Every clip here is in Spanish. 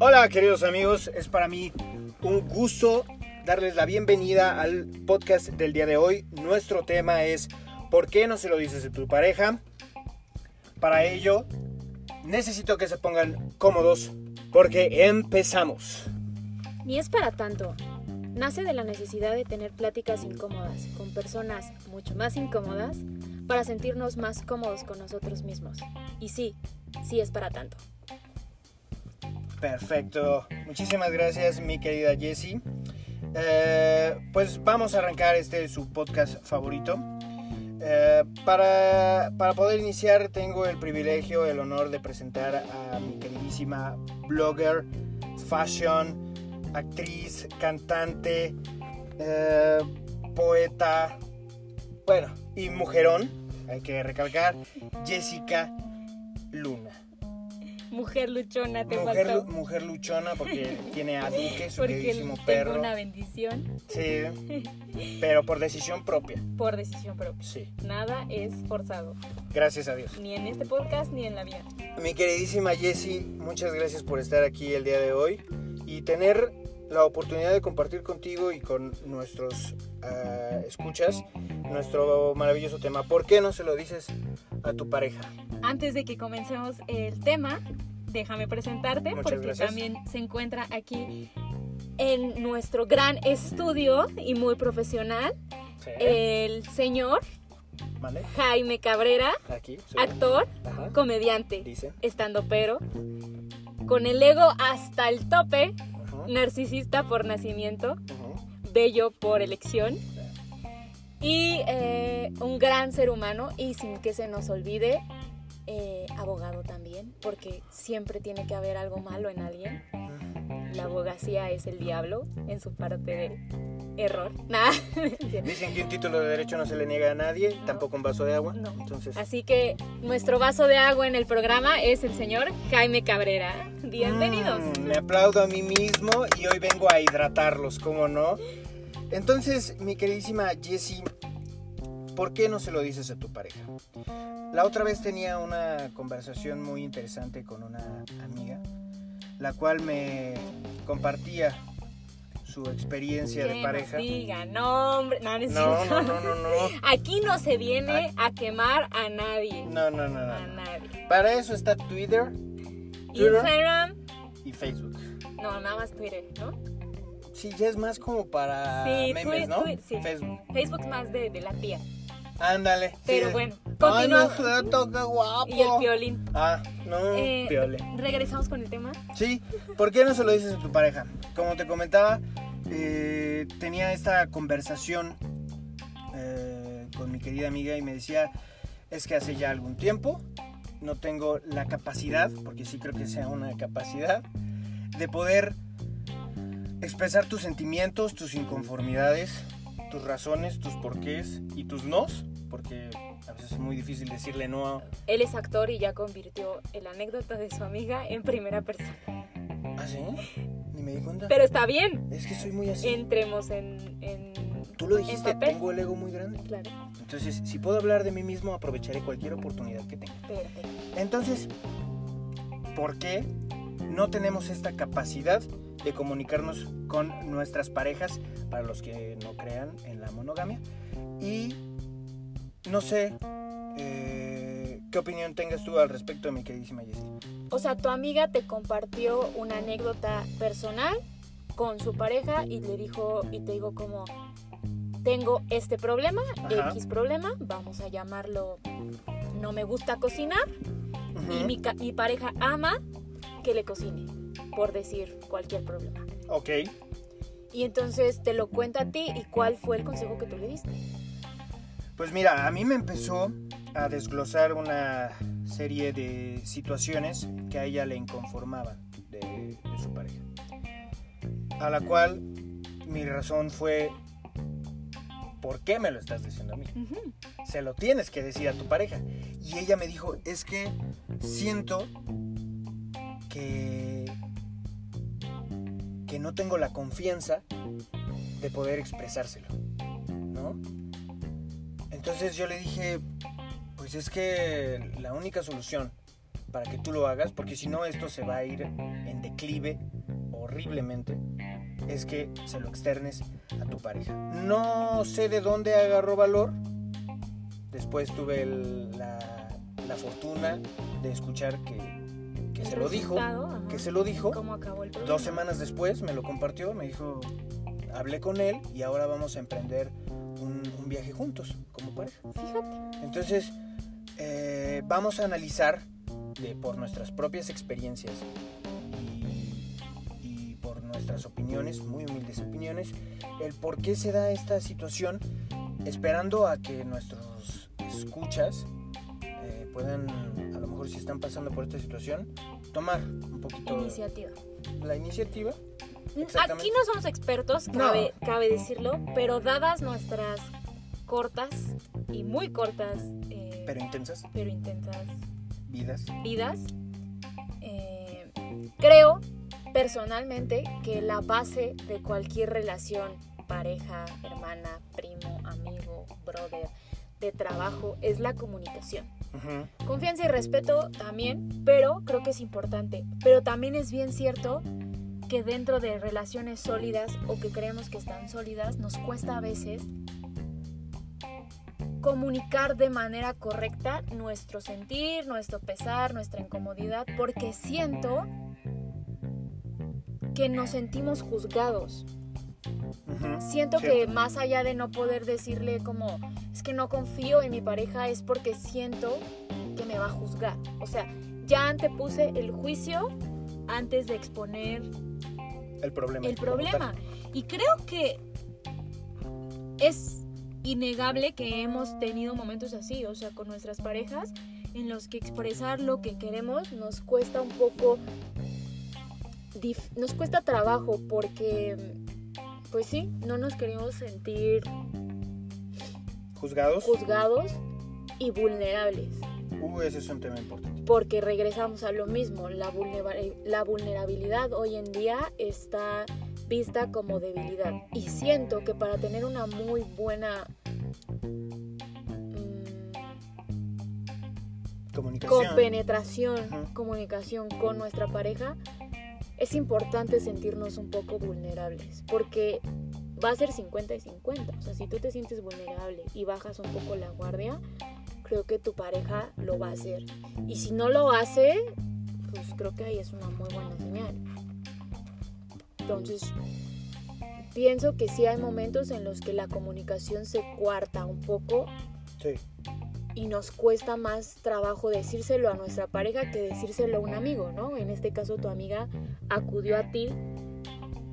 Hola queridos amigos, es para mí un gusto darles la bienvenida al podcast del día de hoy. Nuestro tema es ¿por qué no se lo dices a tu pareja? Para ello necesito que se pongan cómodos porque empezamos. Ni es para tanto. Nace de la necesidad de tener pláticas incómodas con personas mucho más incómodas para sentirnos más cómodos con nosotros mismos. Y sí, sí es para tanto. Perfecto. Muchísimas gracias, mi querida Jessie. Eh, pues vamos a arrancar este su podcast favorito. Eh, para, para, poder iniciar tengo el privilegio, el honor de presentar a mi queridísima blogger, fashion, actriz, cantante, eh, poeta, bueno, y mujerón, hay que recalcar, Jessica Luna. Mujer luchona, te mujer, faltó. mujer luchona porque tiene a Duque, su queridísimo tengo perro. una bendición Sí, pero por decisión propia. por decisión propia. Sí, Nada es forzado, gracias a Dios. ni en este podcast ni en la vida. Mi queridísima Jessie, muchas gracias por estar aquí el día de hoy y tener la oportunidad de compartir contigo y con nuestros ah, escuchas nuestro maravilloso tema. ¿Por qué no se lo dices a tu pareja? Antes de que comencemos el tema, déjame presentarte Muchas porque gracias. también se encuentra aquí en nuestro gran estudio y muy profesional Sí. el señor ¿Vale? Jaime Cabrera, Aquí. actor, Ajá. comediante, Dice. estando pero, con el ego hasta el tope, narcisista por nacimiento, bello por elección y eh, un gran ser humano y sin que se nos olvide, eh, abogado también, porque siempre tiene que haber algo malo en alguien. La abogacía es el diablo en su parte de error. Nah. Dicen que un título de derecho no se le niega a nadie, No. tampoco un vaso de agua. No. Entonces, Así que nuestro vaso de agua en el programa es el señor Jaime Cabrera. Bienvenidos. Mm, me aplaudo a mí mismo y hoy vengo a hidratarlos, ¿cómo no? Entonces, mi queridísima Jessie, ¿por qué no se lo dices a tu pareja? La otra vez tenía una conversación muy interesante con una amiga, la cual me compartía su experiencia de pareja. diga, no, hombre, no, no No, no, no, no, no. Aquí no se viene a quemar a nadie. No, no, no, A no. nadie. Para eso está Twitter Twitter. Instagram, y Facebook. no, nada más Twitter, ¿no? Sí, ya es más como para Sí, memes, ¿no? twi- sí. Facebook. Facebook más de, de la tía. Ándale. Pero sí. bueno, Ay, continuamos. no, Joto, qué guapo. Y el violín. Ah, no, Eh. Regresamos con el tema. Sí, ¿por qué no se lo dices a tu pareja? Como te comentaba, eh, tenía esta conversación eh, con mi querida amiga y me decía, es que hace ya algún tiempo no tengo la capacidad, porque sí creo que sea una capacidad, de poder expresar tus sentimientos, tus inconformidades, tus razones, tus porqués y tus nos, porque a veces es muy difícil decirle no a... Él es actor y ya convirtió la anécdota de su amiga en primera persona. ¿Ah, sí? Ni me di cuenta. Pero está bien. Es que soy muy así. Entremos en. en Tú lo dijiste, tengo el ego muy grande. Claro, Entonces, si puedo hablar de mí mismo, aprovecharé cualquier oportunidad que tenga. perfecto. Entonces, ¿por qué no tenemos esta capacidad de comunicarnos con nuestras parejas, para los que no crean en la monogamia? Y no sé eh, qué opinión tengas tú al respecto, mi queridísima Jessie. O sea, tu amiga te compartió una anécdota personal con su pareja y le dijo, y te digo como, tengo este problema, Ajá. X problema, vamos a llamarlo, no me gusta cocinar, y Ujú. mi, ca- mi pareja ama que le cocine, por decir cualquier problema. Ok. Y entonces te lo cuenta a ti y cuál fue el consejo que tú le diste. Pues mira, a mí me empezó a desglosar una serie de situaciones que a ella le inconformaban de, de su pareja. A la cual mi razón fue, ¿por qué me lo estás diciendo a mí? Se lo tienes que decir a tu pareja. Y ella me dijo, es que siento que, no tengo la confianza de poder expresárselo, ¿no? Entonces yo le dije, pues es que la única solución para que tú lo hagas, porque si no esto se va a ir en declive horriblemente, es que se lo externes a tu pareja. No sé de dónde agarró valor. Después tuve la fortuna de escuchar que, que se lo dijo. ajá. Que se lo dijo. ¿Cómo acabó el programa? Dos semanas después me lo compartió, me dijo, hablé con él y ahora vamos a emprender un, un viaje juntos como pareja. Fíjate. Entonces, eh, vamos a analizar de, por nuestras propias experiencias y, y por nuestras opiniones, muy humildes opiniones, el por qué se da esta situación, esperando a que nuestros escuchas eh, puedan, mejor si están pasando por esta situación, tomar un poquito Iniciativa. la iniciativa. Mm. Aquí no somos expertos, No. cabe, cabe decirlo, pero dadas nuestras cortas y muy cortas, eh, pero intensas, pero intensas vidas. vidas, eh, creo personalmente que la base de cualquier relación, pareja, hermana, primo, amigo, brother, de trabajo, es la comunicación. Confianza y respeto también, pero creo que es importante. Pero también es bien cierto que dentro de relaciones sólidas o que creemos que están sólidas, nos cuesta a veces comunicar de manera correcta nuestro sentir, nuestro pesar, nuestra incomodidad, porque siento que nos sentimos juzgados. Siento que más allá de no poder decirle como es que no confío en mi pareja es porque siento que me va a juzgar. O sea, ya antepuse el juicio antes de exponer el problema. el problema. Y creo que es innegable que hemos tenido momentos así, o sea, con nuestras parejas, en los que expresar lo que queremos nos cuesta un poco, nos cuesta trabajo porque, pues sí, no nos queremos sentir. Juzgados. juzgados y vulnerables. Uh, ese es un tema importante. porque regresamos a lo mismo, la, vulnera- la vulnerabilidad hoy en día está vista como debilidad y siento que para tener una muy buena mm, Comunicación. compenetración, Ujú. comunicación con nuestra pareja, es importante sentirnos un poco vulnerables, porque va a ser 50 y 50. O sea, si tú te sientes vulnerable y bajas un poco la guardia, creo que tu pareja lo va a hacer. Y si no lo hace, pues creo que ahí es una muy buena señal. Entonces, pienso que sí hay momentos en los que la comunicación se cuarta un poco Sí. Y nos cuesta más trabajo decírselo a nuestra pareja que decírselo a un amigo, ¿no? En este caso tu amiga acudió a ti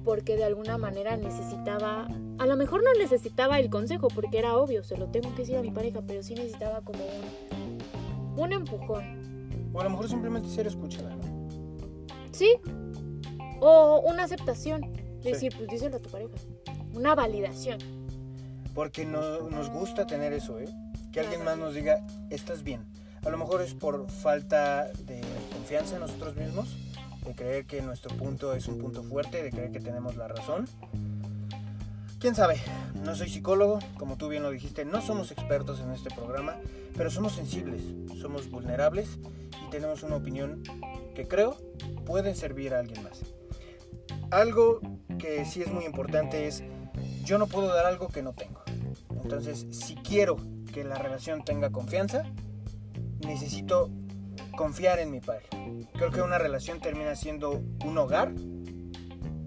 porque de alguna manera necesitaba, a lo mejor no necesitaba el consejo porque era obvio, se lo tengo que decir a mi pareja, pero sí necesitaba como un, un empujón, O a lo mejor simplemente ser escuchada, ¿no? ¿sí? O una aceptación, Sí. decir, pues díselo a tu pareja, una validación. Porque no, nos gusta tener eso, ¿eh? Que alguien más nos diga, estás bien. A lo mejor es por falta de confianza en nosotros mismos, de creer que nuestro punto es un punto fuerte, de creer que tenemos la razón. ¿Quién sabe? No soy psicólogo, como tú bien lo dijiste, no somos expertos en este programa, pero somos sensibles, somos vulnerables y tenemos una opinión que creo puede servir a alguien más. Algo que sí es muy importante es, yo no puedo dar algo que no tengo. Entonces, si quiero que la relación tenga confianza, necesito confiar en mi pareja. Creo que una relación termina siendo un hogar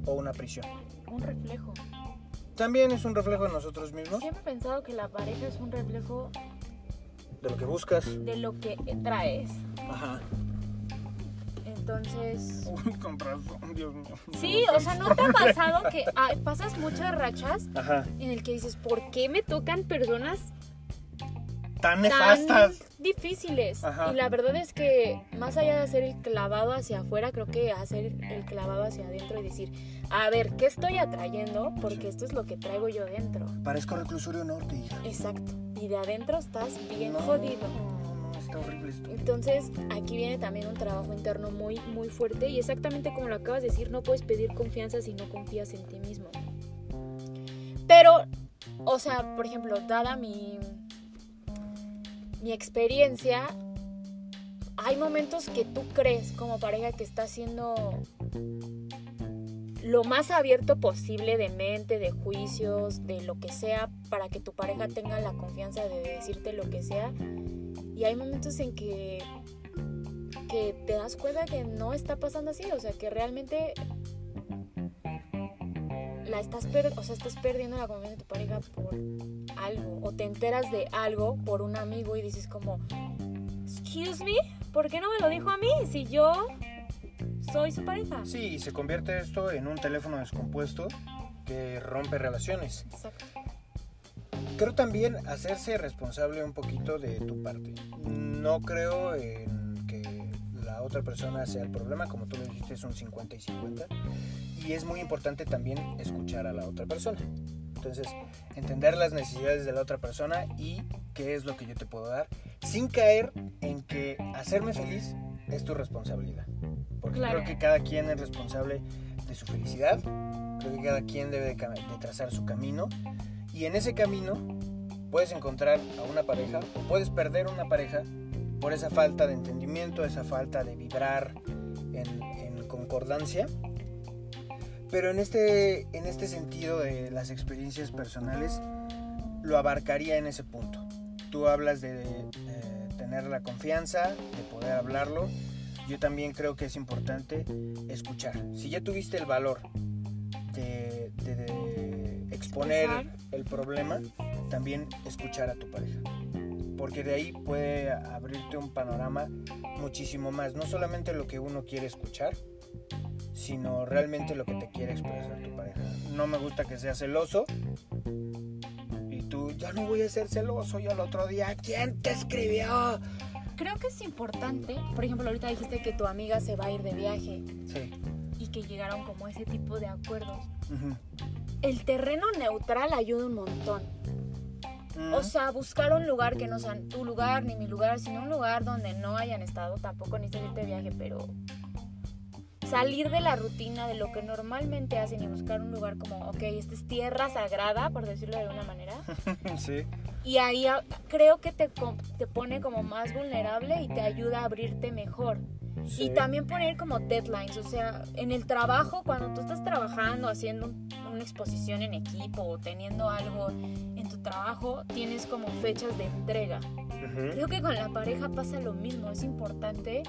o una prisión. Un reflejo. También es un reflejo de nosotros mismos, Siempre he pensado que la pareja es un reflejo de lo que buscas. de lo que traes. Ajá. Entonces, Uy, con razón, Dios mío. sí, o sea, ¿no te ha pasado que ah, pasas muchas rachas Ajá. en el que dices, ¿por qué me tocan personas Tan tan nefastas. difíciles? Ajá. Y la verdad es que más allá de hacer el clavado hacia afuera, creo que hacer el clavado hacia adentro y decir, a ver, ¿qué estoy atrayendo? Porque Sí. esto es lo que traigo yo dentro. Parezco reclusorio norte, hija. Exacto. Y de adentro estás bien No, jodido. No, no, está horrible esto. Entonces, aquí viene también un trabajo interno muy, muy fuerte y exactamente como lo acabas de decir, no puedes pedir confianza si no confías en ti mismo. Pero, o sea, por ejemplo, dada mi, mi experiencia, hay momentos que tú crees como pareja que está siendo lo más abierto posible de mente, de juicios, de lo que sea, para que tu pareja tenga la confianza de decirte lo que sea. Y hay momentos en que, que te das cuenta que no está pasando así, o sea, que realmente la estás, o sea, estás perdiendo la confianza de tu pareja por algo, o te enteras de algo por un amigo y dices como, excuse me, ¿por qué no me lo dijo a mí si yo soy su pareja? Sí, y se convierte esto en un teléfono descompuesto que rompe relaciones. Exacto. Creo también hacerse responsable un poquito de tu parte. No creo en que la otra persona sea el problema, como tú lo dijiste, es un 50 y 50 y es muy importante también escuchar a la otra persona. Entonces, entender las necesidades de la otra persona y qué es lo que yo te puedo dar, sin caer en que hacerme feliz es tu responsabilidad. Porque creo que cada quien es responsable de su felicidad, creo que cada quien debe de, de trazar su camino y en ese camino puedes encontrar a una pareja o puedes perder una pareja por esa falta de entendimiento, esa falta de vibrar en, en concordancia pero en este, en este sentido de las experiencias personales, lo abarcaría en ese punto. Tú hablas de, tener la confianza, de poder hablarlo. Yo también creo que es importante escuchar. Si ya tuviste el valor de, exponer el problema, también escuchar a tu pareja. Porque de ahí puede abrirte un panorama muchísimo más. No solamente lo que uno quiere escuchar, sino realmente lo que te quiere expresar tu pareja. No me gusta que sea celoso y tú, ya no voy a ser celoso, yo el otro día, ¿quién te escribió? Creo que es importante, por ejemplo, ahorita dijiste que tu amiga se va a ir de viaje. Sí. Y que llegaron como ese tipo de acuerdos. El terreno neutral ayuda un montón. O sea, buscar un lugar que no sea tu lugar ni mi lugar, sino un lugar donde no hayan estado, tampoco ni irte de viaje, pero salir de la rutina de lo que normalmente hacen y buscar un lugar como, ok, esta es tierra sagrada, por decirlo de alguna manera. sí. Y ahí creo que te, te pone como más vulnerable y te ayuda a abrirte mejor. Y también poner como deadlines, o sea, en el trabajo, cuando tú estás trabajando, haciendo una exposición en equipo o teniendo algo en tu trabajo, tienes como fechas de entrega. Creo que con la pareja pasa lo mismo, es importante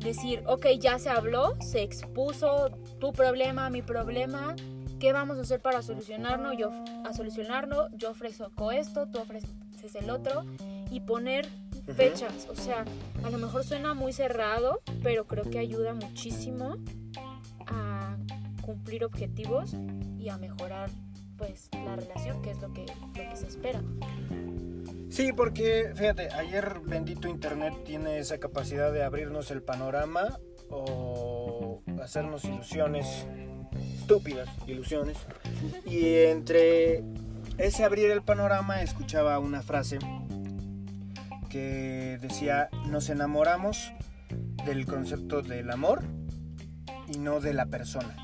decir, ok, ya se habló, se expuso tu problema, mi problema, ¿qué vamos a hacer para solucionarlo? Yo, a solucionarlo, yo ofrezco esto, tú ofreces el otro y poner fechas, o sea, a lo mejor suena muy cerrado, pero creo que ayuda muchísimo a cumplir objetivos y a mejorar pues la relación, que es lo que, lo que se espera. Sí, porque fíjate, ayer bendito Internet tiene esa capacidad de abrirnos el panorama o hacernos ilusiones, estúpidas ilusiones. Y entre ese abrir el panorama escuchaba una frase que decía, nos enamoramos del concepto del amor y no de la persona.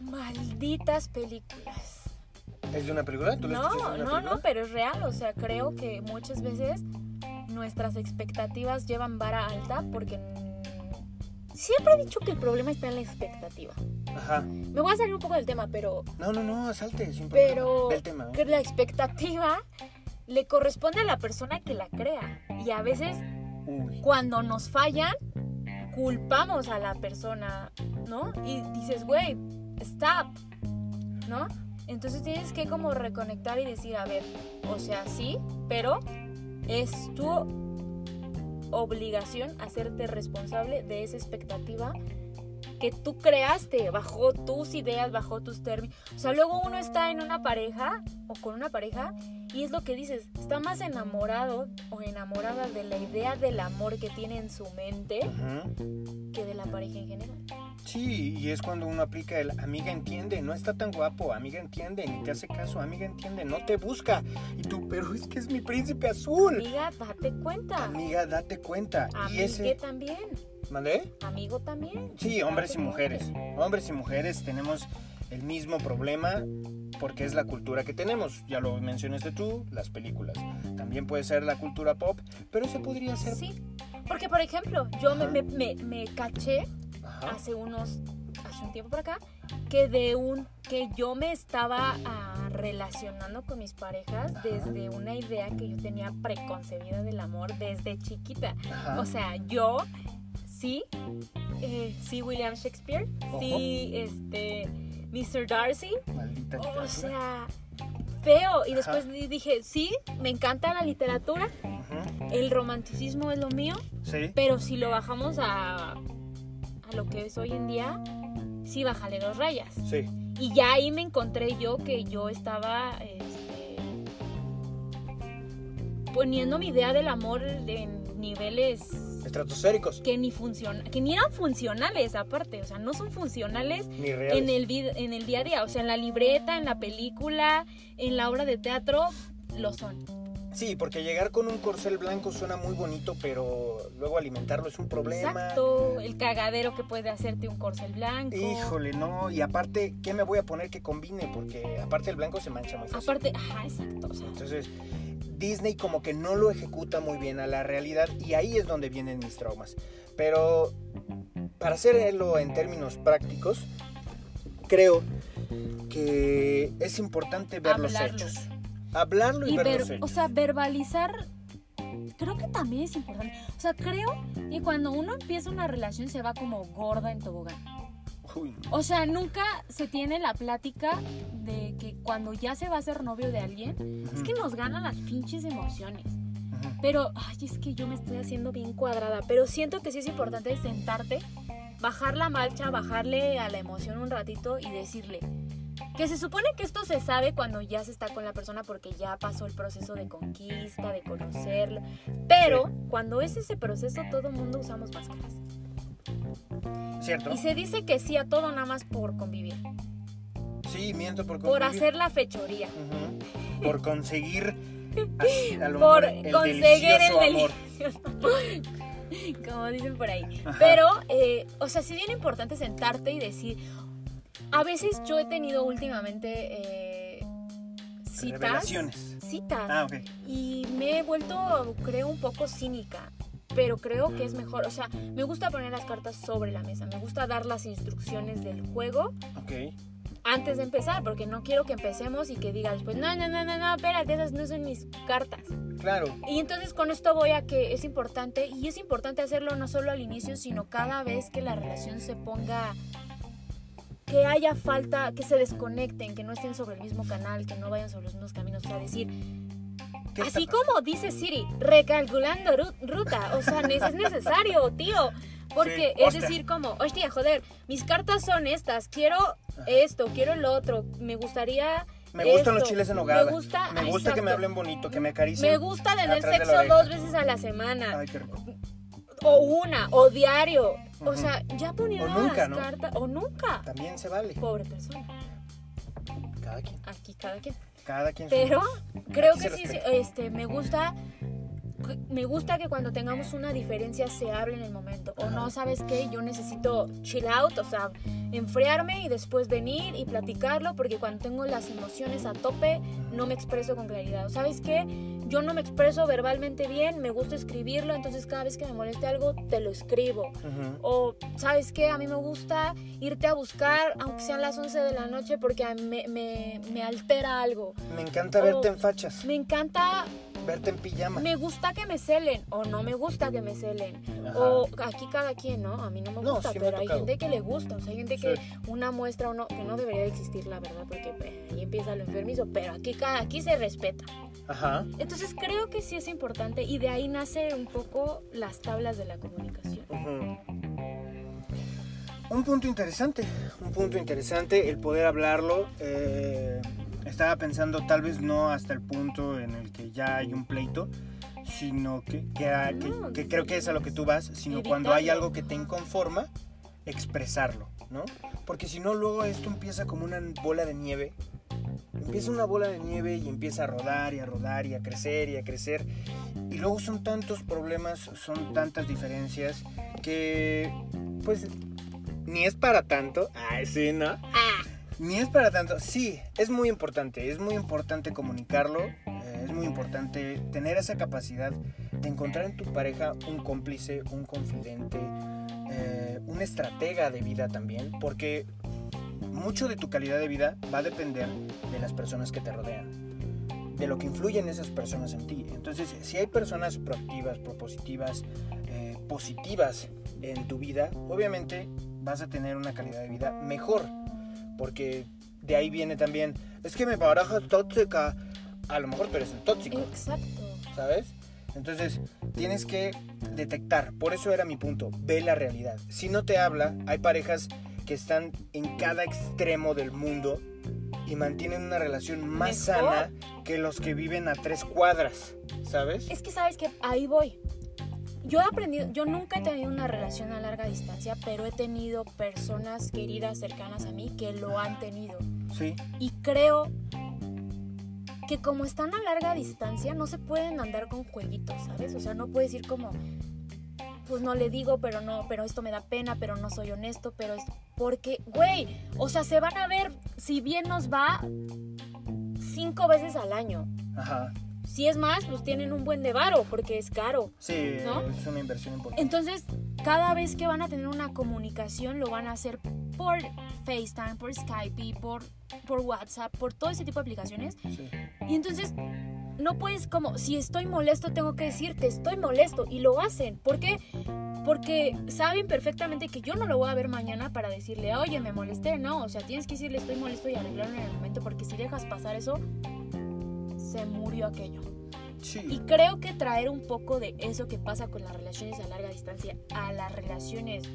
Malditas películas. ¿Es de una película? ¿Tú no, no, no, pero es real. O sea, creo que muchas veces nuestras expectativas llevan vara alta porque siempre he dicho que el problema está en la expectativa. Ajá. Me voy a salir un poco del tema, pero. No, no, no, salte, sin Pero del tema, que la expectativa le corresponde a la persona que la crea. Y a veces, cuando nos fallan, culpamos a la persona, ¿no? Y dices, güey, stop, ¿no? Entonces tienes que como reconectar y decir, a ver, o sea, sí, pero es tu obligación hacerte responsable de esa expectativa que tú creaste bajo tus ideas, bajo tus términos. O sea, luego uno está en una pareja o con una pareja y es lo que dices, está más enamorado o enamorada de la idea del amor que tiene en su mente que de la pareja en general. Sí, y es cuando uno aplica el amiga entiende, no está tan guapo, amiga entiende, ni te hace caso, amiga entiende, no te busca. Y tú, pero es que es mi príncipe azul. Amiga, date cuenta. Amiga, date cuenta. y ese también. ¿Mandé? Amigo también. Sí, hombres y mujeres. Hombres y mujeres tenemos el mismo problema porque es la cultura que tenemos. Ya lo mencionaste tú, las películas. También puede ser la cultura pop, pero ese podría ser... Sí, porque por ejemplo, yo me, me, me- me caché Ajá. hace unos, hace un tiempo por acá, que de un, que yo me estaba ah, relacionando con mis parejas Ajá. desde una idea que yo tenía preconcebida del amor desde chiquita. Ajá. O sea, yo sí, eh, sí William Shakespeare, sí este Mr. Darcy, Maldita o literatura. sea, feo. Y después di- dije, sí, me encanta la literatura, el romanticismo es lo mío, Sí. pero si lo bajamos a, a lo que es hoy en día, sí bájale dos rayas. Sí. Y ya ahí me encontré yo que yo estaba este, poniendo mi idea del amor en niveles Estratosféricos. que ni funcion que ni eran funcionales aparte, o sea, no son funcionales Ni reales. en el en el día a día, o sea, en la libreta, en la película, en la obra de teatro lo son. Sí, porque llegar con un corcel blanco suena muy bonito, pero luego alimentarlo es un problema. Exacto, el cagadero que puede hacerte un corcel blanco. Híjole, no. Y aparte, ¿qué me voy a poner que combine? Porque aparte el blanco se mancha muy fácil. Aparte, ajá, exacto, o sea, Entonces, Disney como que no lo ejecuta muy bien a la realidad y ahí es donde vienen mis traumas. Pero para hacerlo en términos prácticos, creo que es importante ver los hechos. Hablarlo y, y ver ver, los o hechos. sea, verbalizar creo que también es importante. O sea, creo que cuando uno empieza una relación se va como gorda en tobogán. Uy, O sea, nunca se tiene la plática de que cuando ya se va a ser novio de alguien, es que nos ganan las pinches emociones. Pero, ay, es que yo me estoy haciendo bien cuadrada. Pero siento que sí es importante sentarte, bajar la marcha, bajarle a la emoción un ratito y decirle que se supone que esto se sabe cuando ya se está con la persona porque ya pasó el proceso de conquista, de conocerlo. Pero cuando es ese proceso, todo el mundo usamos máscaras. ¿Cierto? Y se dice que sí a todo nada más por convivir, Sí, miento por por convivir. hacer la fechoría. Por conseguir así, a lo por el conseguir el delicioso amor. delicioso. Como dicen por ahí. Ajá. Pero, eh, o sea, sí es bien importante sentarte y decir. A veces yo he tenido últimamente eh, citas. Revelaciones. Citas. Ah, ok. Y me he vuelto, creo, un poco cínica. Pero creo que es mejor. O sea, me gusta poner las cartas sobre la mesa. Me gusta dar las instrucciones del juego Ok. antes de empezar. Porque no quiero que empecemos y que diga después, no, no, no, no, no, espérate, esas no son mis cartas. Claro. Y entonces con esto voy a que es importante, y es importante hacerlo no solo al inicio, sino cada vez que la relación se ponga, que haya falta, que se desconecten, que no estén sobre el mismo canal, que no vayan sobre los mismos caminos. O sea, decir, ¿Qué así como dice Siri, recalculando ru- ruta. O sea, es necesario, tío. Porque Sí, es decir, como, hostia, joder, mis cartas son estas, quiero esto, quiero lo otro, me gustaría... Me gustan los chiles en nogada. Me gusta, Me gusta que me hablen bonito, que me acaricien. Me gusta tener sexo dos veces a la semana. Ay, qué rico. O una, o diario. O sea, ya poniendo O nunca, las ¿no? cartas. O nunca. También se vale. Pobre persona. Cada quien. Aquí cada quien. Cada quien. su- Pero creo Aquí que sí, este, me gusta. Me gusta que cuando tengamos una diferencia se hable en el momento. O no, ¿sabes qué? Yo necesito chill out, o sea, enfriarme y después venir y platicarlo, porque cuando tengo las emociones a tope, no me expreso con claridad. O, ¿Sabes qué? Yo no me expreso verbalmente bien, me gusta escribirlo, entonces cada vez que me moleste algo, te lo escribo. O, ¿sabes qué? A mí me gusta irte a buscar, aunque sean las 11 de la noche, porque me, me, me altera algo. Me encanta verte en fachas. Me encanta, Verte en pijama. me gusta que me celen, o no me gusta que me celen. Ajá. O aquí cada quien, ¿no? A mí no me No, gusta, me pero hay gente que le gusta. O sea, hay gente que una muestra o no, que no debería de existir, la verdad, porque ahí empieza lo enfermizo. Pero aquí, cada, aquí se respeta. Ajá. Entonces creo que sí es importante y de ahí nace un poco las tablas de la comunicación. Ujú. Un punto interesante, un punto interesante, el poder hablarlo. eh, estaba pensando tal vez no hasta el punto en el que ya hay un pleito, sino que, que, a- que- No. que creo que es a lo que tú vas, sino cuando hay Evitarlo. algo que te inconforma, expresarlo, ¿no? Porque si no, luego esto empieza como una bola de nieve. Empieza una bola de nieve y empieza a rodar y a rodar y a crecer y a crecer. Y luego son tantos problemas, son tantas diferencias que pues ni es para tanto. Ay, sí, ¿no? Ah, Ni es para tanto. Sí, es muy importante. Es muy importante comunicarlo. eh, es muy importante tener esa capacidad de encontrar en tu pareja un cómplice, un confidente, eh, un estratega de vida también. Porque mucho de tu calidad de vida va a depender de las personas que te rodean. De lo que influyen esas personas en ti. Entonces, si hay personas proactivas, propositivas, eh, positivas en tu vida, obviamente vas a tener una calidad de vida mejor. Porque de ahí viene también, es que mi pareja es tóxica. A lo mejor tú eres el tóxico, Exacto. ¿sabes? Entonces, tienes que detectar. Por eso era mi punto. Ve la realidad. Si no te habla, hay parejas que están en cada extremo del mundo y mantienen una relación más Mejor. sana que los que viven a tres cuadras, ¿sabes? Es que sabes que ahí voy. Yo he aprendido, yo nunca he tenido una relación a larga distancia, pero he tenido personas queridas cercanas a mí que lo han tenido. Sí, Y creo que como están a larga distancia, no se pueden andar con jueguitos, ¿sabes? O sea, no puedes ir como, pues no le digo, pero no, pero esto me da pena, pero no soy honesto, pero es porque, güey, o sea, se van a ver, si bien nos va, cinco veces al año. ajá. Si es más, pues tienen un buen de varo, porque es caro. Sí, ¿No? es una inversión importante. Entonces, cada vez que van a tener una comunicación, lo van a hacer por FaceTime, por Skype, por, por WhatsApp, por todo ese tipo de aplicaciones. Sí. Y entonces, no puedes como, si estoy molesto, tengo que decirte, estoy molesto. Y lo hacen. ¿Por qué? Porque saben perfectamente que yo no lo voy a ver mañana para decirle, oye, me molesté. No, o sea, tienes que decirle, estoy molesto y arreglarlo en el momento. Porque si dejas pasar eso, se murió aquello. Sí. Y creo que traer un poco de eso que pasa con las relaciones a larga distancia a las relaciones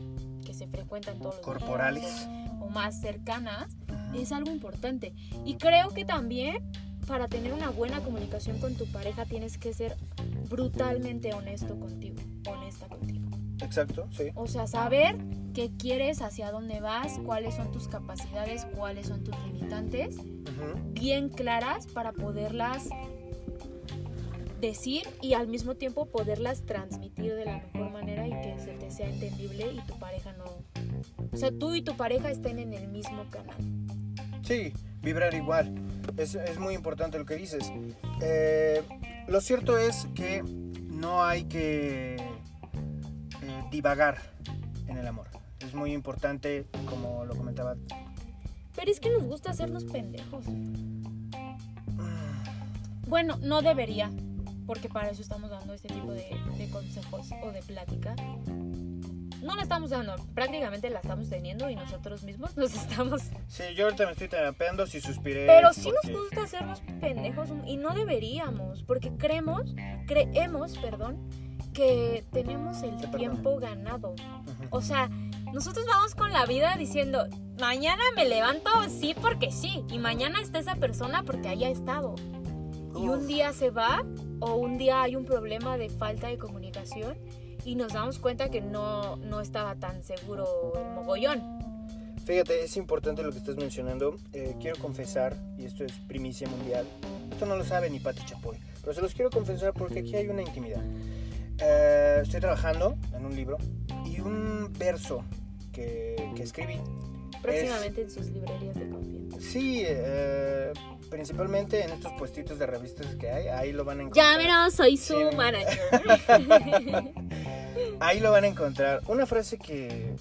que se frecuentan todos los Corporales. días o, o más cercanas es algo importante. Y creo que también para tener una buena comunicación con tu pareja tienes que ser brutalmente honesto contigo, honesta contigo. Exacto, sí. O sea, saber qué quieres, hacia dónde vas, cuáles son tus capacidades, cuáles son tus limitantes bien claras para poderlas decir y al mismo tiempo poderlas transmitir de la mejor manera y que se te sea entendible y tu pareja no... O sea, tú y tu pareja estén en el mismo canal. Sí, vibrar igual. Es, es muy importante lo que dices. Eh, lo cierto es que no hay que eh, divagar en el amor. Es muy importante, como lo comentaba. Pero es que nos gusta hacernos pendejos. Bueno, no debería, porque para eso estamos dando este tipo de, de consejos o de plática. No la estamos dando, prácticamente la estamos teniendo y nosotros mismos nos estamos Sí, yo ahorita me estoy terapeando si suspiré. Pero sí porque- nos gusta hacernos pendejos y no deberíamos, porque creemos, creemos, perdón, que tenemos el Te tiempo ganado. O sea, nosotros vamos con la vida diciendo, mañana me levanto sí porque sí, y mañana está esa persona porque haya estado. Y un día se va o un día hay un problema de falta de comunicación y nos damos cuenta que no, no estaba tan seguro el mogollón. Fíjate, es importante lo que estás mencionando. Eh, quiero confesar, y esto es primicia mundial, esto no lo sabe ni Pati Chapoy, pero se los quiero confesar porque aquí hay una intimidad. Eh, estoy trabajando en un libro y un verso que, que escribí. Próximamente en sus librerías de confianza. Sí, eh, principalmente en estos puestitos de revistas que hay, ahí lo van a encontrar. Llámenos, soy su Sí. manager. Ahí lo van a encontrar. Una frase que,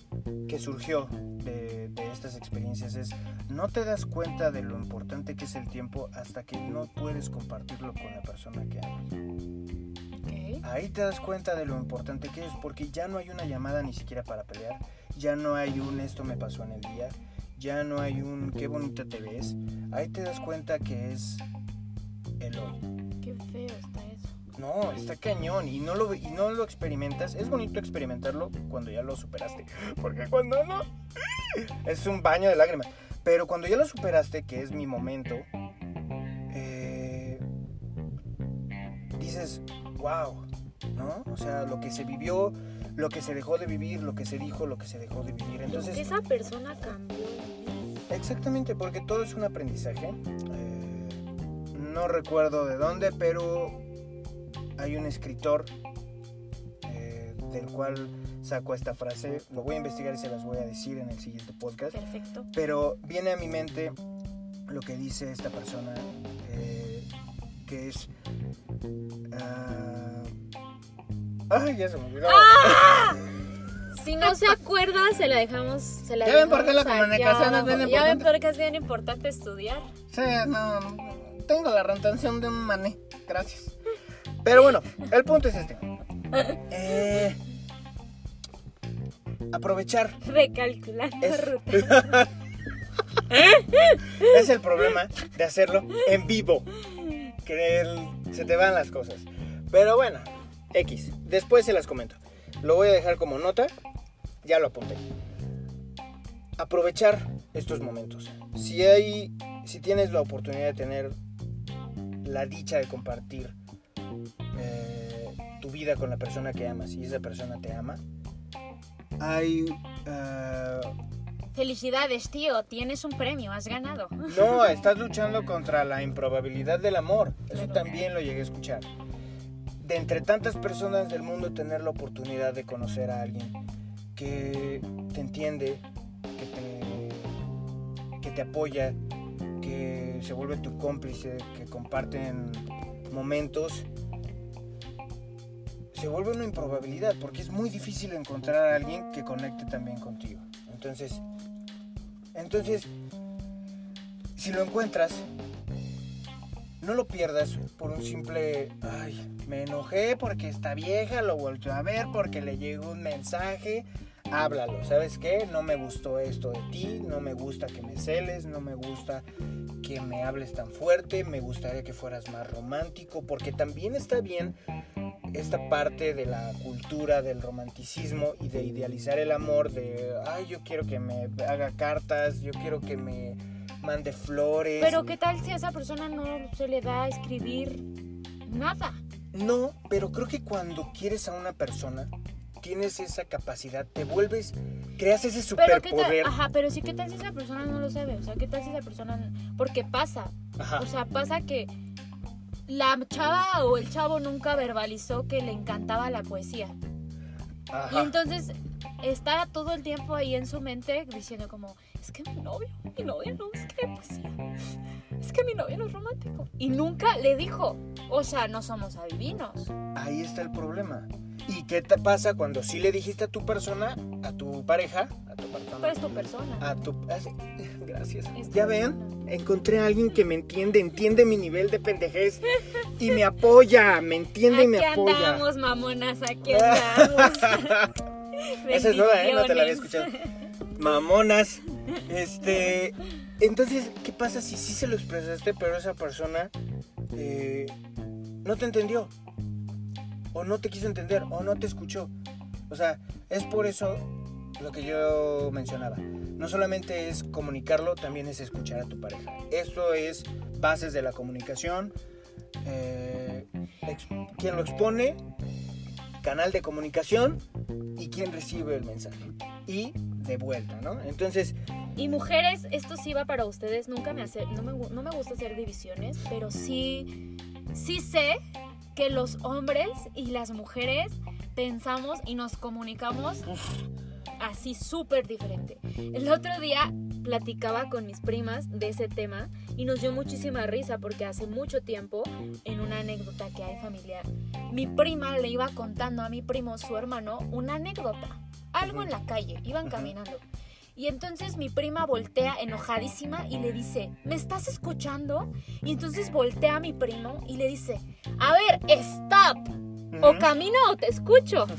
que surgió de, de estas experiencias es, no te das cuenta de lo importante que es el tiempo hasta que no puedes compartirlo con la persona que amas. Ahí te das cuenta de lo importante que es porque ya no hay una llamada ni siquiera para pelear, ya no hay un esto me pasó en el día, ya no hay un qué bonita te ves. Ahí te das cuenta que es el hoy. No, está cañón y no lo y no lo experimentas. Es bonito experimentarlo cuando ya lo superaste, porque cuando no es un baño de lágrimas. Pero cuando ya lo superaste, que es mi momento, eh, dices, wow, ¿no? O sea, lo que se vivió, lo que se dejó de vivir, lo que se dijo, lo que se dejó de vivir. Entonces, esa persona cambió. Exactamente, porque todo es un aprendizaje. Eh, no recuerdo de dónde, pero hay un escritor eh, del cual saco esta frase. Lo voy a investigar y se las voy a decir en el siguiente podcast. Perfecto. Pero viene a mi mente lo que dice esta persona, eh, que es... ah, Ay, ya se me olvidó. ¡Ah! Si no se acuerda, se la dejamos. Se la Ya ven por qué la comunicación es bien abajo. Ya ven importante. por qué es bien importante estudiar. Sí, no, tengo la retención de un mané, gracias. Pero bueno, el punto es este. Eh, aprovechar Recalculando es, ruta. es el problema de hacerlo en vivo. Que el- se te van las cosas. Pero bueno, X. Después se las comento. Lo voy a dejar como nota. Ya lo apunté. Aprovechar estos momentos. Si hay, si tienes la oportunidad de tener la dicha de compartir eh, tu vida con la persona que amas y esa persona te ama, hay eh, Felicidades, tío. Tienes un premio. Has ganado. No, estás luchando contra la improbabilidad del amor. Eso Claro. también lo llegué a escuchar. De entre tantas personas del mundo tener la oportunidad de conocer a alguien que te entiende, que te, que te apoya, que se vuelve tu cómplice, que comparten momentos, se vuelve una improbabilidad porque es muy difícil encontrar a alguien que conecte también contigo. Entonces, entonces, si lo encuentras, no lo pierdas por un simple, ay, me enojé porque esta vieja lo volvió a ver porque le llegó un mensaje. Háblalo, ¿sabes qué? No me gustó esto de ti, no me gusta que me celes, no me gusta que me hables tan fuerte, me gustaría que fueras más romántico, porque también está bien esta parte de la cultura del romanticismo y de idealizar el amor, de, ay, yo quiero que me haga cartas, yo quiero que me mande flores. Pero ¿qué tal si a esa persona no se le da a escribir nada? No, pero creo que cuando quieres a una persona, tienes esa capacidad, te vuelves, creas ese Pero superpoder. ajá, pero sí qué tal si esa persona no lo sabe, o sea, qué tal si esa persona, porque pasa, Ajá. o sea, pasa que la chava o el chavo nunca verbalizó que le encantaba la poesía. Y entonces está todo el tiempo ahí en su mente diciendo como, es que mi novio, mi novio no escribe poesía. Es que mi novio no es romántico. Y nunca le dijo, o sea, no somos adivinos. Ahí está el problema. ¿Y qué te pasa cuando sí le dijiste a tu persona, a tu pareja, a tu persona, Pero es tu persona. a tu... así- Gracias. Es tu ¿Ya ven? Encontré a alguien que me entiende, entiende mi nivel de pendejez y me apoya, me entiende y me aquí apoya. andamos, mamonas, aquí andamos. Esa es nueva, ¿eh? No te la había escuchado. Mamonas. Este. Entonces, ¿qué pasa si sí se lo expresaste, pero esa persona eh, no te entendió? O no te quiso entender, o no te escuchó. O sea, es por eso lo que yo mencionaba. No solamente es comunicarlo, también es escuchar a tu pareja. Esto es bases de la comunicación. eh, quien lo expone, canal de comunicación y quien recibe el mensaje. Y de vuelta, ¿no? Entonces, Y mujeres, esto sí va para ustedes. Nunca me hace, no me, no me gusta hacer divisiones, pero sí, sí sé que los hombres y las mujeres pensamos y nos comunicamos así súper diferente. El otro día platicaba con mis primas de ese tema y nos dio muchísima risa porque hace mucho tiempo, en una anécdota que hay familiar, mi prima le iba contando a mi primo, su hermano, una anécdota. Algo en la calle, iban caminando. Y entonces mi prima voltea enojadísima y le dice, ¿me estás escuchando? Y entonces voltea a mi primo y le dice, a ver, stop. O camino o te escucho.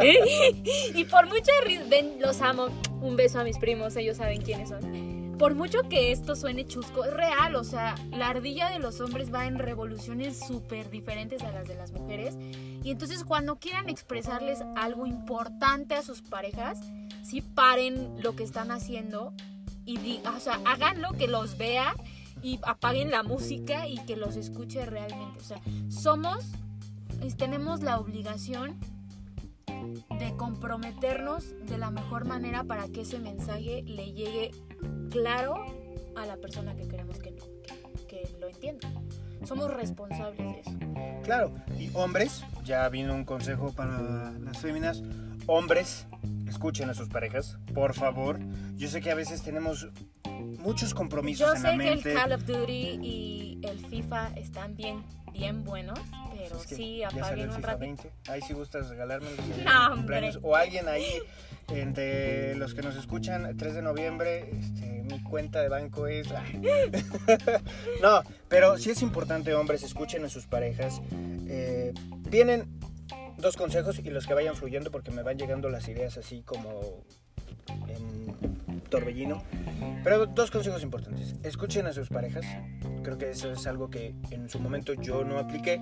y por risa, ven, los amo. Un beso a mis primos, ellos saben quiénes son. Por mucho que esto suene chusco, es real. O sea, la ardilla de los hombres va en revoluciones súper diferentes a las de las mujeres. Y entonces cuando quieran expresarles algo importante a sus parejas, sí paren lo que están haciendo y di- o sea, háganlo, que los vea y apaguen la música y que los escuche realmente. O sea, somos tenemos la obligación de comprometernos de la mejor manera para que ese mensaje le llegue claro a la persona que queremos que, que- que lo entienda. somos responsables de eso. Claro, y hombres, ya vino un consejo para las féminas, hombres, escuchen a sus parejas, por favor. Yo sé que a veces tenemos muchos compromisos Yo en sé la que el mente. Call of Duty y el FIFA están bien, bien buenos, pero Es que sí apaguen un ratito. 20. Ahí si gustas regalarme No, hombre. O alguien ahí, entre los que nos escuchan, 3 de noviembre, este, mi cuenta de banco es... no, pero sí es importante, hombres, escuchen a sus parejas. Eh, vienen dos consejos y los que vayan fluyendo porque me van llegando las ideas así como en torbellino. Pero dos consejos importantes. Escuchen a sus parejas. Creo que eso es algo que en su momento yo no apliqué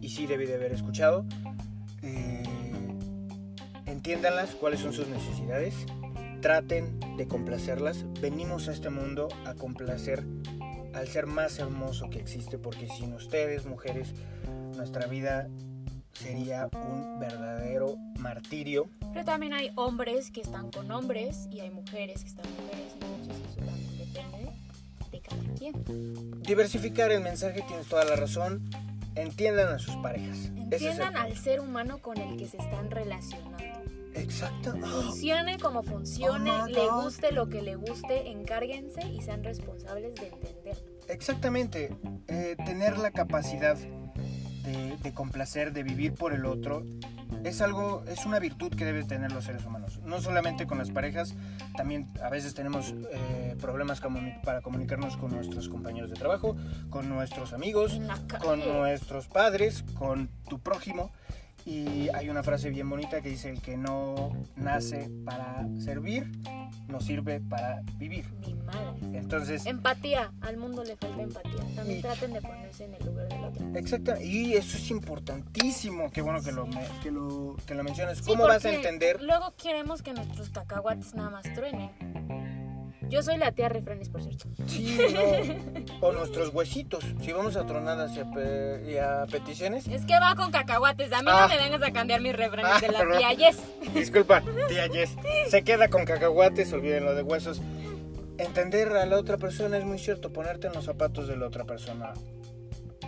y sí debí de haber escuchado. Eh, entiéndanlas cuáles son sus necesidades. Traten de complacerlas. Venimos a este mundo a complacer al ser más hermoso que existe porque sin ustedes, mujeres, nuestra vida sería un verdadero martirio. Pero también hay hombres que están con hombres y hay mujeres que están con mujeres, entonces eso también depende de cada quien. Diversificar el mensaje, tienes toda la razón. Entiendan a sus parejas. Ese es Entiendan al ser humano con el que se están relacionando. Exacto. Funcione como funcione, Oh le guste lo que le guste, encárguense y sean responsables de entender. Exactamente. Eh, tener la capacidad de, de complacer, de vivir por el otro, es algo, es una virtud que deben tener los seres humanos. No solamente con las parejas, también a veces tenemos eh, problemas comuni- para comunicarnos con nuestros compañeros de trabajo, con nuestros amigos, con nuestros padres, con tu prójimo. Y hay una frase bien bonita que dice, el que no nace para servir, no sirve para vivir. Mi madre. Entonces, Empatía, al mundo le falta empatía. También Y- traten de ponerse en el lugar del otro. Exacto, y eso es importantísimo. Qué bueno que lo, me- que lo, que lo mencionas. Sí, ¿Cómo vas a entender? Luego queremos que nuestros cacahuates nada más truenen. Yo soy la tía Refranes, por cierto. Sí, no. O nuestros huesitos. Si vamos a tronadas y a, pe- y a peticiones. Es que va con cacahuates. A mí Ah. no me vengas a cambiar mis refranes Ah, de la perdón. tía Yes. Disculpa, tía Jess. Se queda con cacahuates, olviden lo de huesos. Entender a la otra persona es muy cierto, ponerte en los zapatos de la otra persona.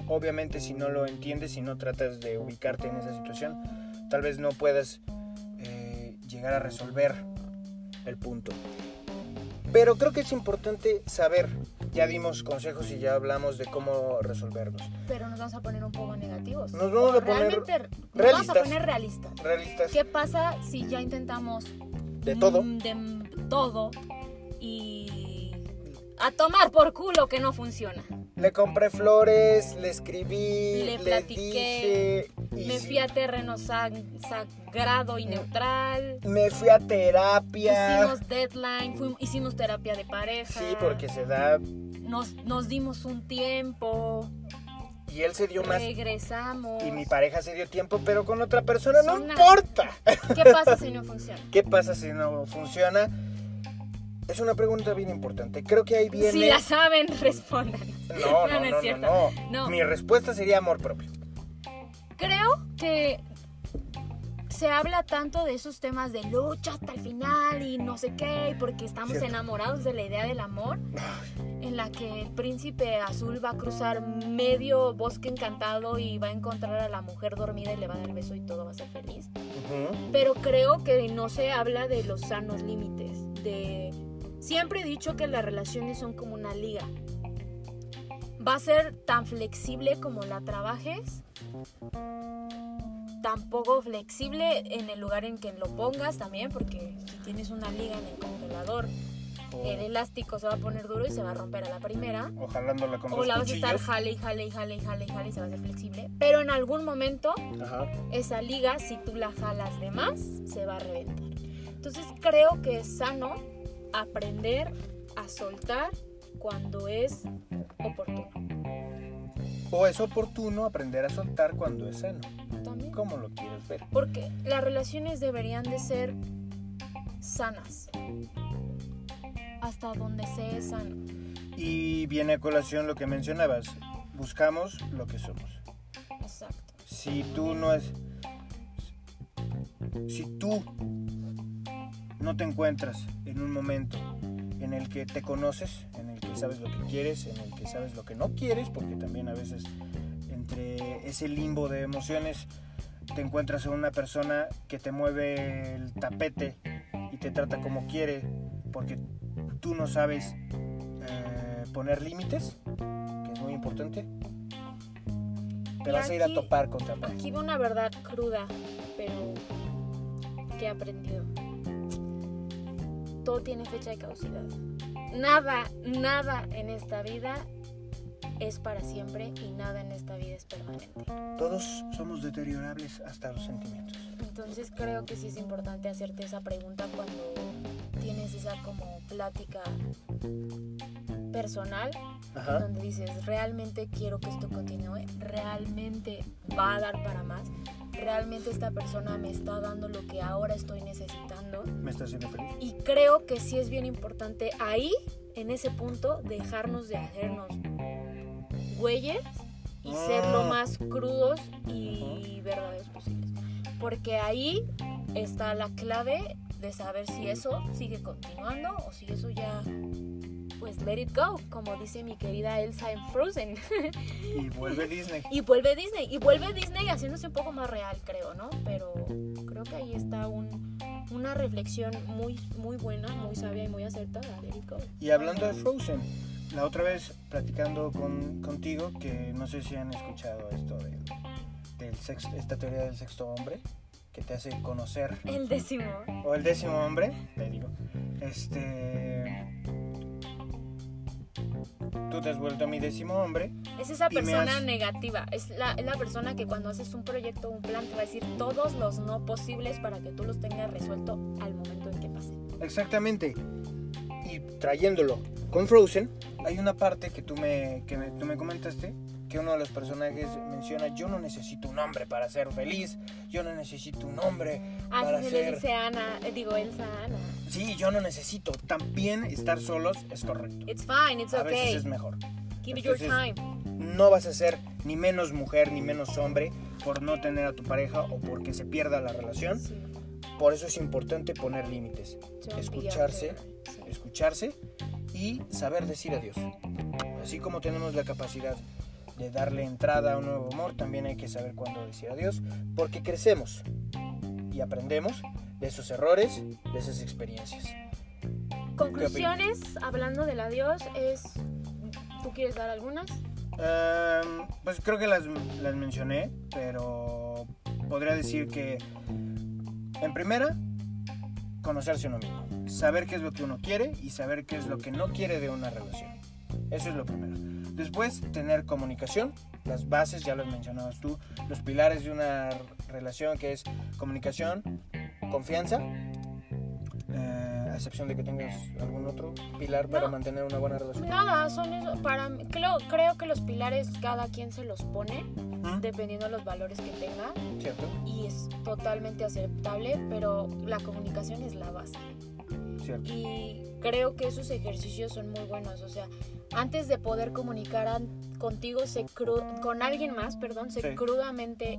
Obviamente si no lo entiendes, si no tratas de ubicarte en esa situación, tal vez no puedas eh, llegar a resolver el punto. Pero creo que es importante saber, ya dimos consejos y ya hablamos de cómo resolverlos. Pero nos vamos a poner un poco negativos. Nos vamos O a poner realmente nos vamos a realistas. poner realistas. Realistas ¿Qué pasa si ya intentamos de todo. mm, de todo y a tomar por culo que no funciona? Le compré flores, le escribí, Le le, platiqué, dije. Me fui a terreno sag- sagrado y neutral. me fui a terapia. Hicimos deadline, hicimos terapia de pareja. Sí, porque se da. nos, nos dimos un tiempo, Y él se dio más. regresamos. Y mi pareja se dio tiempo, pero con otra persona no Una- importa. ¿Qué pasa si no funciona? ¿Qué pasa si no funciona? Es una pregunta bien importante. Creo que ahí viene. Si la saben, respondan. No, no, No, no es no, cierto. no. Mi respuesta sería amor propio. Creo que se habla tanto de esos temas de lucha hasta el final y no sé qué, y porque estamos Cierto. enamorados de la idea del amor, en la que el príncipe azul va a cruzar medio bosque encantado y va a encontrar a la mujer dormida y le va a dar beso y todo va a ser feliz. Ujú. Pero creo que no se habla de los sanos límites, de... Siempre he dicho que las relaciones son como una liga. Va a ser tan flexible como la trabajes, tan poco flexible en el lugar en que lo pongas también, porque si tienes una liga en el congelador, O, el elástico se va a poner duro y se va a romper a la primera. o jalándola con O la vas a estar jale y jale y jale y jale y jale y se va a hacer flexible. Pero en algún momento Ajá. esa liga, si tú la jalas de más, se va a reventar. Entonces creo que es sano aprender a soltar cuando es oportuno. O es oportuno aprender a soltar cuando es sano. También. ¿Cómo lo quieres ver? Porque las relaciones deberían de ser sanas. Hasta donde se es sano. Y viene a colación lo que mencionabas. Buscamos lo que somos. Exacto. Si tú no es. Si tú no te encuentras en un momento en el que te conoces, en el que sabes lo que quieres, en el que sabes lo que no quieres, porque también a veces entre ese limbo de emociones te encuentras en una persona que te mueve el tapete y te trata como quiere, porque tú no sabes eh, poner límites, que es muy importante. Te Y vas a ir a aquí- topar contra pared. Aquí va una verdad cruda, pero que he aprendido. Todo tiene fecha de caducidad. Nada, nada en esta vida es para siempre y nada en esta vida es permanente. Todos somos deteriorables hasta los sentimientos. Entonces creo que sí es importante hacerte esa pregunta cuando tienes esa como plática personal Ajá. donde dices, realmente quiero que esto continúe, realmente va a dar para más, realmente esta persona me está dando lo que ahora estoy necesitando. ¿Me estás haciendo feliz? Y creo que sí es bien importante ahí, en ese punto, dejarnos de hacernos güeyes y ser lo Ah. más crudos y verdaderos posibles. Porque ahí está la clave de saber si eso sigue continuando o si eso ya, pues let it go, como dice mi querida Elsa en Frozen. Y vuelve Disney. y vuelve Disney, y vuelve Disney haciéndose un poco más real, creo, ¿no? Pero creo que ahí está un- una reflexión muy, muy buena, muy sabia y muy acertada, let it go. Y hablando de Frozen, la otra vez platicando con, contigo, que no sé si han escuchado esto del, del sexto, esta teoría del sexto hombre, que te hace conocer, El décimo. o el décimo hombre, te digo, este... Tú te has vuelto mi décimo hombre, Es esa persona has- negativa. Es la, es la persona que cuando haces un proyecto un plan te va a decir todos los no posibles para que tú los tengas resuelto al momento en que pasen. exactamente, y trayéndolo con Frozen, hay una parte que tú me, que me- tú me comentaste, que uno de los personajes menciona, yo no necesito un hombre para ser feliz, yo no necesito un hombre para Así se le ser... dice Ana, eh, digo Elsa Ana. Sí, yo no necesito. También estar solos es correcto. It's fine, it's A veces okay. es mejor. Give it your Entonces, time. No vas a ser ni menos mujer ni menos hombre por no tener a tu pareja o porque se pierda la relación. Sí, Por eso es importante poner límites, don't escucharse. Sí. escucharse y saber decir adiós. Así como tenemos la capacidad de darle entrada a un nuevo amor, también hay que saber cuándo decir adiós, porque crecemos y aprendemos de esos errores, de esas experiencias. Conclusiones, hablando del adiós, es... ¿Tú quieres dar algunas? Em, pues creo que las, las mencioné, pero podría decir que en primera, conocerse uno mismo, saber qué es lo que uno quiere y saber qué es lo que no quiere de una relación. Eso es lo primero. Después, tener comunicación, las bases, ya las mencionabas tú, los pilares de una relación que es comunicación, confianza, eh, a excepción de que tengas algún otro pilar para No. mantener una buena relación. Nada, son eso. Para creo, creo que los pilares cada quien se los pone dependiendo de los valores que tenga ¿Cierto? y es totalmente aceptable, pero la comunicación es la base. ¿Cierto? Y creo que esos ejercicios son muy buenos. O sea, antes de poder comunicar contigo, cru- con alguien más, perdón, Sí. crudamente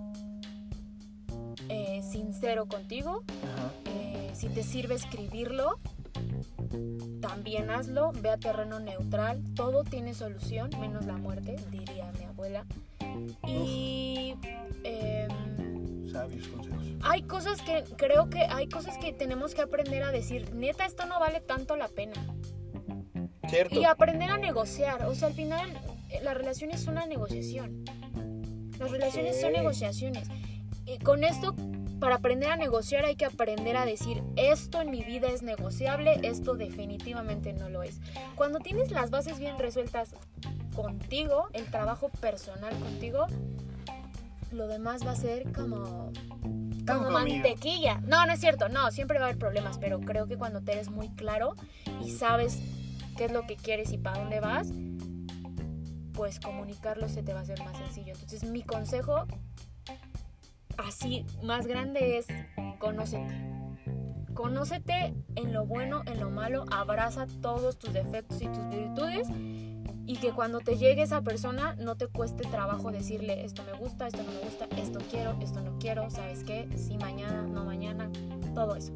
eh, sincero contigo. Ajá. Eh, si te sirve escribirlo, también hazlo. Ve a terreno neutral. Todo tiene solución, menos la muerte, diría mi abuela. Y Sabios consejos. hay cosas que creo que hay cosas que tenemos que aprender a decir. Neta, esto no vale tanto la pena. ¿Cierto? Y aprender a negociar. O sea, al final eh, la relación es una negociación. Las relaciones son negociaciones. Y con esto, para aprender a negociar hay que aprender a decir, esto en mi vida es negociable, esto definitivamente no lo es. Cuando tienes las bases bien resueltas contigo, el trabajo personal contigo, lo demás va a ser como como mantequilla. No, no es cierto, no, siempre va a haber problemas, pero creo que cuando te eres muy claro y sabes qué es lo que quieres y para dónde vas, pues comunicarlo se te va a hacer más sencillo. Entonces mi consejo así más grande es conócete. Conócete en lo bueno, en lo malo, abraza todos tus defectos y tus virtudes y que cuando te llegue esa persona no te cueste trabajo decirle esto me gusta, esto no me gusta, esto quiero, esto no quiero, ¿sabes qué? Sí, mañana, no mañana, todo eso.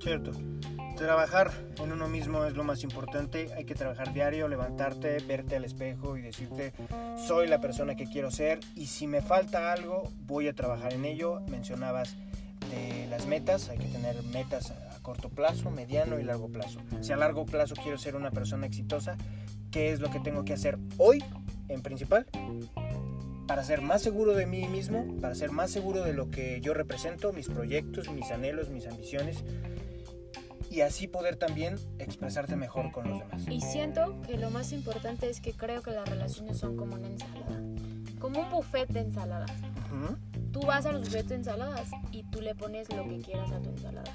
Cierto. trabajar en uno mismo es lo más importante. Hay que trabajar diario, levantarte, verte al espejo y decirte, soy la persona que quiero ser y si me falta algo, voy a trabajar en ello. Mencionabas de las metas, hay que tener metas a corto plazo, mediano y largo plazo. Si a largo plazo quiero ser una persona exitosa, ¿qué es lo que tengo que hacer hoy en principal? para ser más seguro de mí mismo, para ser más seguro de lo que yo represento, mis proyectos, mis anhelos, mis ambiciones y así poder también expresarte mejor con los demás. Y siento que lo más importante es que creo que las relaciones son como una ensalada, como un buffet de ensaladas. Tú vas a los buffets de ensaladas y tú le pones lo que quieras a tu ensalada.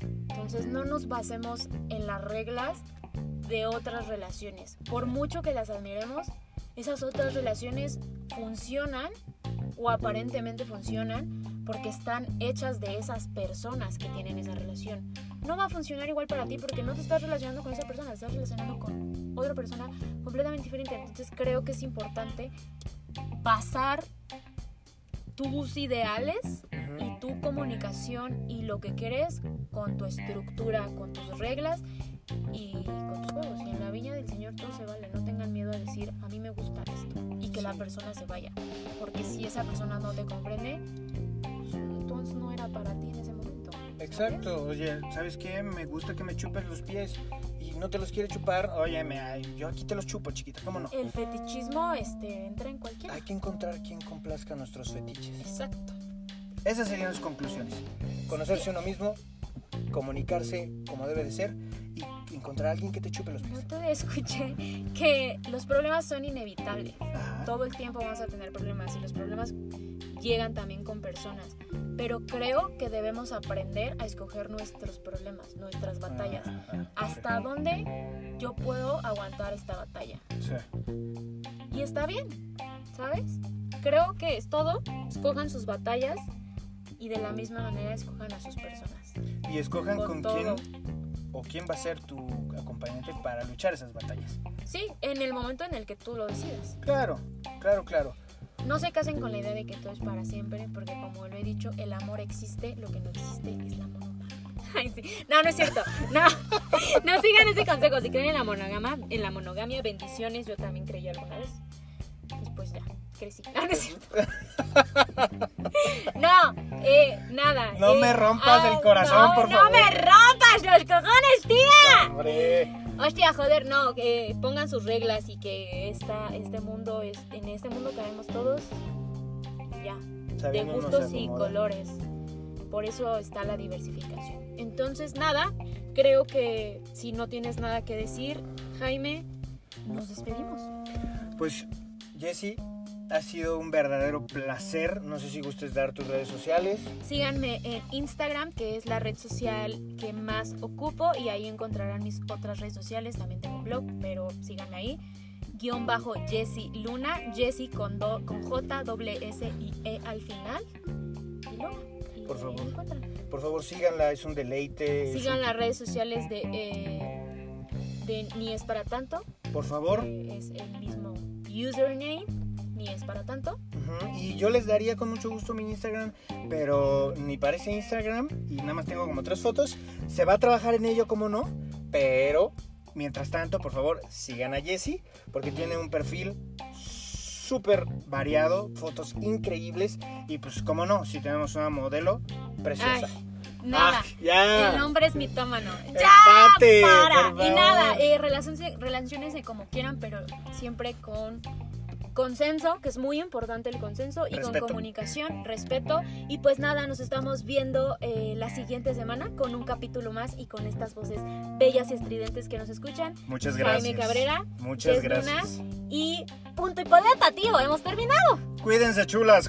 Entonces no nos basemos en las reglas de otras relaciones. Por mucho que las admiremos, esas otras relaciones funcionan o aparentemente funcionan porque están hechas de esas personas que tienen esa relación. No va a funcionar igual para ti porque no te estás relacionando con esa persona, te estás relacionando con otra persona completamente diferente. Entonces creo que es importante pasar tus ideales y tu comunicación y lo que quieres con tu estructura, con tus reglas y con tus juegos. Y en la viña del Señor todo se vale. No tengan miedo a decir, a mí me gusta esto. Y que la persona se vaya. Porque si esa persona no te comprende, pues, entonces no era para ti en ese momento. Exacto. Oye, ¿sabes qué? Me gusta que me chupes los pies y no te los quiere chupar, oye, me, yo aquí te los chupo, chiquita, ¿cómo no? El fetichismo este, entra en cualquier. Hay que encontrar quien complazca nuestros fetiches. Exacto. Esas serían las conclusiones. Conocerse uno mismo, comunicarse como debe de ser encontrar a alguien que te chupe los pies. Yo te escuché que los problemas son inevitables. Todo el tiempo vamos a tener problemas y los problemas llegan también con personas. Pero creo que debemos aprender a escoger nuestros problemas, nuestras batallas. ¿Hasta dónde yo puedo aguantar esta batalla? Sí. Y está bien, ¿sabes? Creo que es todo. Escojan sus batallas y de la misma manera escojan a sus personas. Y escojan con, quién o quién va a ser tu acompañante para luchar esas batallas. Sí, en el momento en el que tú lo decidas. Claro, claro, claro. No se casen con la idea de que todo es para siempre, porque como lo he dicho, el amor existe, lo que no existe es la monogamia. Ay, sí. No, no es cierto. No, no sigan ese consejo. Si creen en la monogamia, en la monogamia, bendiciones. Yo también creí alguna vez. Después ya, crecí. No, no es cierto. No, eh, nada. No eh, me rompas el corazón, por favor. No me rompas los cojones, tía. Hombre. Hostia, joder, no, que pongan sus reglas y que esta, este mundo, es, en este mundo caemos todos, ya, de gustos y colores. Por eso está la diversificación. Entonces, nada, creo que si no tienes nada que decir, Jaime, nos despedimos. Pues, Jesse, ha sido un verdadero placer. No sé si gustes dar tus redes sociales. Síganme en Instagram, que es la red social que más ocupo, y ahí encontrarán mis otras redes sociales. También tengo un blog, pero síganme ahí. Guión bajo Jessie Luna, Jessie con, con J, doble S y E al final. Y Luna. por favor. Por favor, síganla, es un deleite. Sigan las redes sociales de, eh, de Ni es para tanto. Por favor. es el mismo username ni es para tanto. Y yo les daría con mucho gusto mi Instagram, pero ni parece Instagram y nada más tengo como tres fotos. Se va a trabajar en ello, como no, pero mientras tanto, por favor, sigan a Jessie porque tiene un perfil súper variado, fotos increíbles y pues como no, si tenemos una modelo preciosa. Nada. Ah, El nombre es mitómano. ¡Ya! para. Y nada, eh, relaciones como quieran, pero siempre con consenso, que es muy importante el consenso, y con comunicación, respeto. Y pues nada, nos estamos viendo eh, la siguiente semana con un capítulo más y con estas voces bellas y estridentes que nos escuchan. Muchas gracias. Jaime Cabrera. Muchas gracias. y punto y poleta, tío, hemos terminado. Cuídense, chulas.